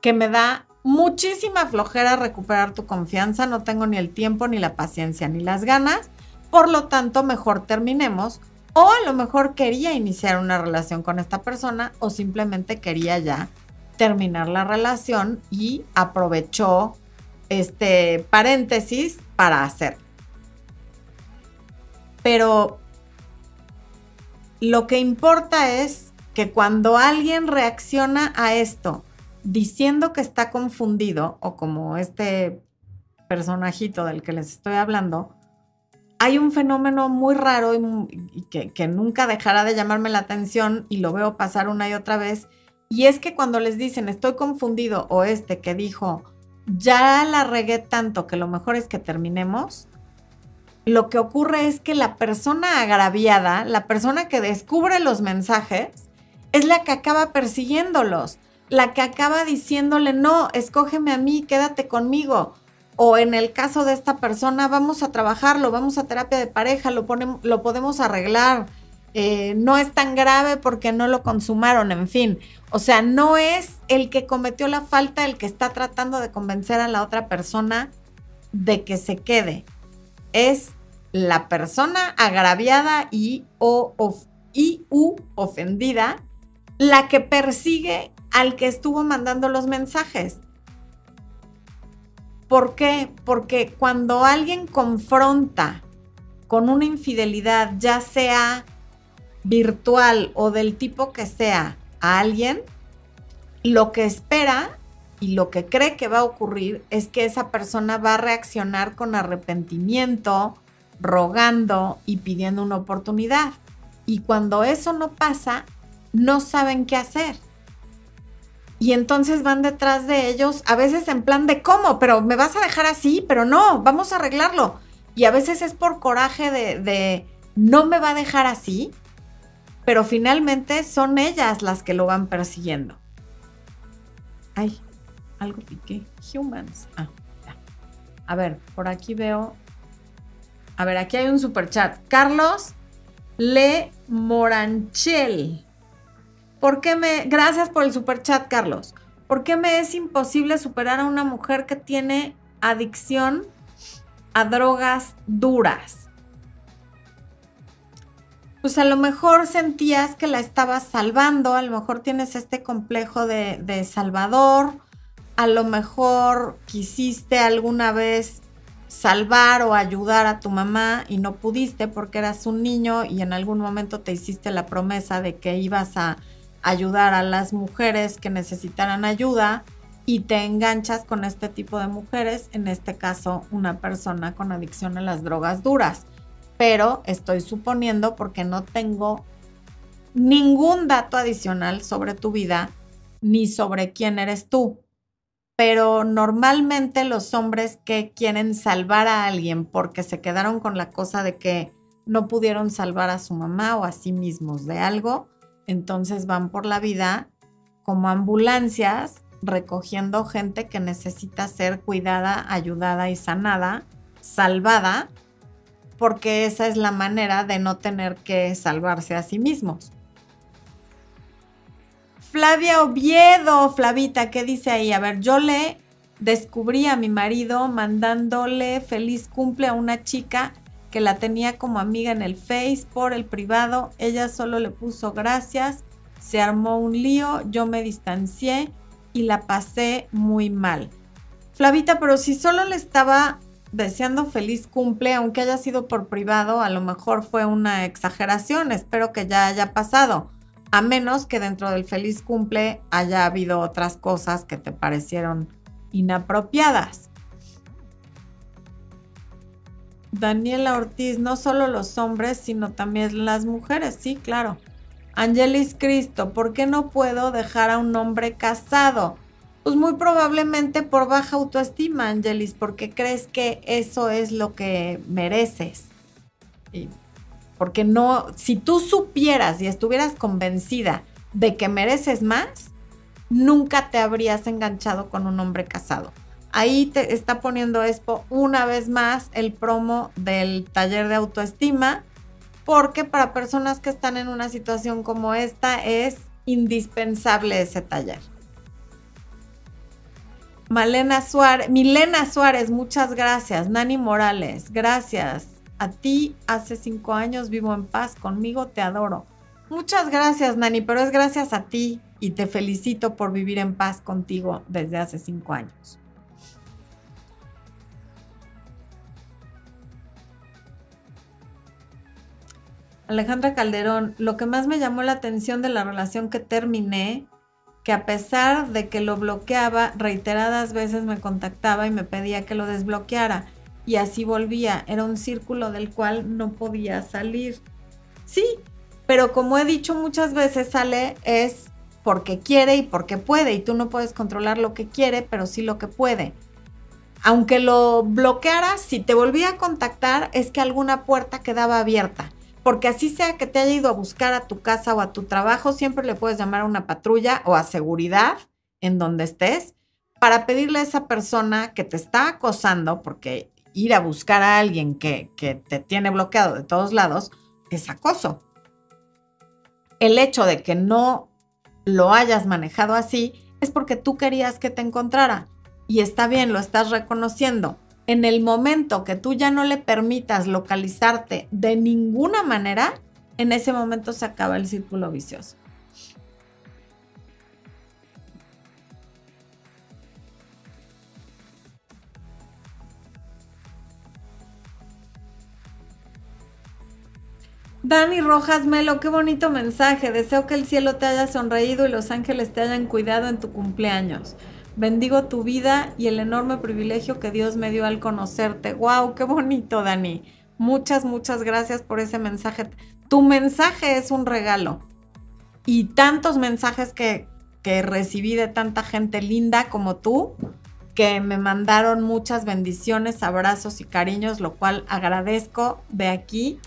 que me da muchísima flojera recuperar tu confianza, no tengo ni el tiempo, ni la paciencia, ni las ganas, por lo tanto, mejor terminemos. O a lo mejor quería iniciar una relación con esta persona o simplemente quería ya terminar la relación y aprovechó este paréntesis para hacer. Pero lo que importa es que cuando alguien reacciona a esto diciendo que está confundido, o como este personajito del que les estoy hablando, hay un fenómeno muy raro y, que, que, nunca dejará de llamarme la atención y lo veo pasar una y otra vez. Y es que cuando les dicen estoy confundido o este que dijo ya la regué tanto que lo mejor es que terminemos, lo que ocurre es que la persona agraviada, la persona que descubre los mensajes, es la que acaba persiguiéndolos, la que acaba diciéndole, no, escógeme a mí, quédate conmigo. O en el caso de esta persona, vamos a trabajarlo, vamos a terapia de pareja, lo, lo podemos arreglar. Eh, no es tan grave porque no lo consumaron, en fin. O sea, no es el que cometió la falta el que está tratando de convencer a la otra persona de que se quede es la persona agraviada y o, y u ofendida la que persigue al que estuvo mandando los mensajes. ¿Por qué? Porque cuando alguien confronta con una infidelidad, ya sea virtual o del tipo que sea, a alguien, lo que espera y lo que cree que va a ocurrir es que esa persona va a reaccionar con arrepentimiento, rogando y pidiendo una oportunidad. Y cuando eso no pasa, no saben qué hacer. Y entonces van detrás de ellos, a veces en plan de cómo, pero me vas a dejar así, pero no, vamos a arreglarlo. Y a veces es por coraje de, no me va a dejar así, pero finalmente son ellas las que lo van persiguiendo. Ay, algo piqué. Humans. Ah, ya. A ver, por aquí veo. A ver, aquí hay un super chat. Carlos Le Moranchel. ¿Por qué me. Gracias por el super chat, Carlos. ¿Por qué me es imposible superar a una mujer que tiene adicción a drogas duras? Pues a lo mejor sentías que la estabas salvando, a lo mejor tienes este complejo de, de salvador, a lo mejor quisiste alguna vez salvar o ayudar a tu mamá y no pudiste porque eras un niño y en algún momento te hiciste la promesa de que ibas a ayudar a las mujeres que necesitaran ayuda y te enganchas con este tipo de mujeres, en este caso una persona con adicción a las drogas duras. Pero estoy suponiendo porque no tengo ningún dato adicional sobre tu vida ni sobre quién eres tú pero normalmente los hombres que quieren salvar a alguien porque se quedaron con la cosa de que no pudieron salvar a su mamá o a sí mismos de algo, entonces van por la vida como ambulancias recogiendo gente que necesita ser cuidada, ayudada y sanada, salvada, porque esa es la manera de no tener que salvarse a sí mismos. Flavia Oviedo, Flavita, ¿qué dice ahí? A ver, yo le descubrí a mi marido mandándole feliz cumple a una chica que la tenía como amiga en el Face por el privado. Ella solo le puso gracias, se armó un lío, yo me distancié y la pasé muy mal. Flavita, pero si solo le estaba deseando feliz cumple, aunque haya sido por privado, a lo mejor fue una exageración, espero que ya haya pasado a menos que dentro del feliz cumple haya habido otras cosas que te parecieron inapropiadas. Daniela Ortiz, no solo los hombres, sino también las mujeres, sí, claro. Angelis Cristo, ¿por qué no puedo dejar a un hombre casado? Pues muy probablemente por baja autoestima, Angelis, porque crees que eso es lo que mereces. Y porque no, si tú supieras y estuvieras convencida de que mereces más, nunca te habrías enganchado con un hombre casado. Ahí te está poniendo Expo una vez más el promo del taller de autoestima, porque para personas que están en una situación como esta es indispensable ese taller. Malena Suárez, Milena Suárez, muchas gracias. Nani Morales, gracias. A ti hace cinco años vivo en paz, conmigo te adoro. Muchas gracias, Nani, pero es gracias a ti y te felicito por vivir en paz contigo desde hace cinco años. Alejandra Calderón, lo que más me llamó la atención de la relación que terminé, que a pesar de que lo bloqueaba, reiteradas veces me contactaba y me pedía que lo desbloqueara. Y así volvía. Era un círculo del cual no podía salir. Sí, pero como he dicho muchas veces, sale es porque quiere y porque puede. Y tú no puedes controlar lo que quiere, pero sí lo que puede. Aunque lo bloqueara, si te volvía a contactar, es que alguna puerta quedaba abierta porque así sea que te haya ido a buscar a tu casa o a tu trabajo, siempre le puedes llamar a una patrulla o a seguridad en donde estés para pedirle a esa persona que te está acosando, porque ir a buscar a alguien que, te tiene bloqueado de todos lados es acoso. El hecho de que no lo hayas manejado así es porque tú querías que te encontrara y está bien, lo estás reconociendo en el momento que tú ya no le permitas localizarte de ninguna manera, en ese momento se acaba el círculo vicioso. Dani Rojas Melo, qué bonito mensaje. Deseo que el cielo te haya sonreído y los ángeles te hayan cuidado en tu cumpleaños. Bendigo tu vida y el enorme privilegio que Dios me dio al conocerte. ¡Wow! ¡Qué bonito, Dani! Muchas, muchas gracias por ese mensaje. Tu mensaje es un regalo. Y tantos mensajes que, que recibí de tanta gente linda como tú, que me mandaron muchas bendiciones, abrazos y cariños, lo cual agradezco de aquí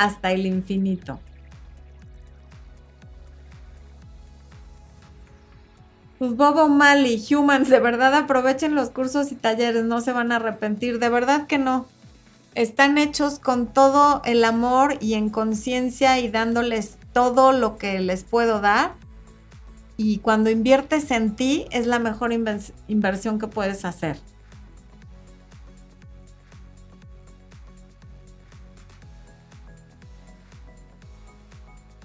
hasta el infinito. Pues Bobo Mali, Humans, de verdad aprovechen los cursos y talleres, no se van a arrepentir, de verdad que no. Están hechos con todo el amor y en conciencia y dándoles todo lo que les puedo dar. Y cuando inviertes en ti es la mejor inversión que puedes hacer.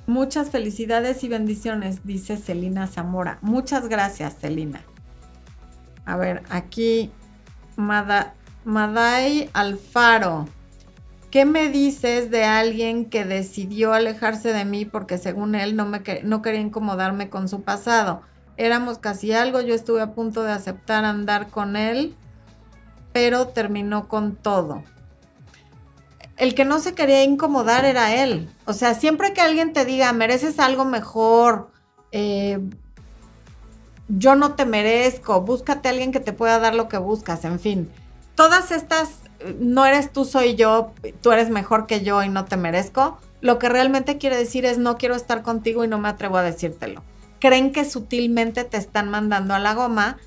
Muchas felicidades y bendiciones, dice Celina Zamora. Muchas gracias, Celina. A ver, aquí Maday Alfaro. ¿Qué me dices de alguien que decidió alejarse de mí porque según él no, me, no quería incomodarme con su pasado? Éramos casi algo, yo estuve a punto de aceptar andar con él, pero terminó con todo el que no se quería incomodar era él. O sea, siempre que alguien te diga, mereces algo mejor, eh, yo no te merezco, búscate a alguien que te pueda dar lo que buscas, en fin. Todas estas, no eres tú, soy yo, tú eres mejor que yo y no te merezco, lo que realmente quiere decir es no quiero estar contigo y no me atrevo a decírtelo. Creen que sutilmente te están mandando a la goma.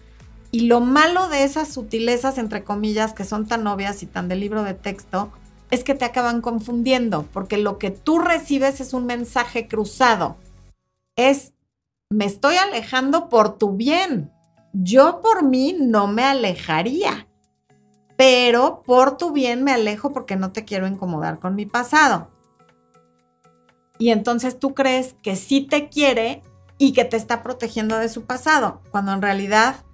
Y lo malo de esas sutilezas, entre comillas, que son tan obvias y tan de libro de texto, es que te acaban confundiendo, porque lo que tú recibes es un mensaje cruzado. Es, me estoy alejando por tu bien. Yo por mí no me alejaría, pero por tu bien me alejo porque no te quiero incomodar con mi pasado. Y entonces tú crees que sí te quiere y que te está protegiendo de su pasado, cuando en realidad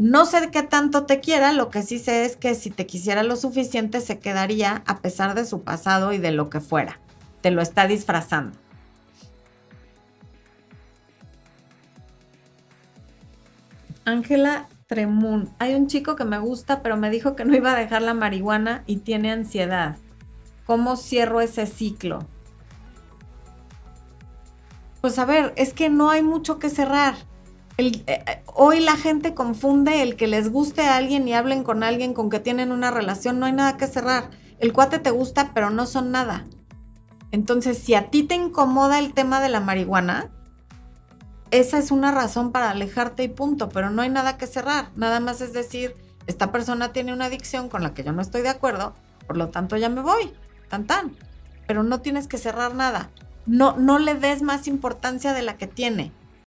no sé qué tanto te quiera, lo que sí sé es que si te quisiera lo suficiente se quedaría a pesar de su pasado y de lo que fuera. Te lo está disfrazando. Ángela Tremún. Hay un chico que me gusta, pero me dijo que no iba a dejar la marihuana y tiene ansiedad. ¿Cómo cierro ese ciclo? Pues a ver, es que no hay mucho que cerrar. Eh, eh, hoy la gente confunde el que les guste a alguien y hablen con alguien con que tienen una relación. No hay nada que cerrar. El cuate te gusta, pero no son nada. Entonces, si a ti te incomoda el tema de la marihuana, esa es una razón para alejarte y punto, pero no hay nada que cerrar. Nada más es decir, esta persona tiene una adicción con la que yo no estoy de acuerdo, por lo tanto ya me voy, tan tan. Pero no tienes que cerrar nada. No, no le des más importancia de la que tiene.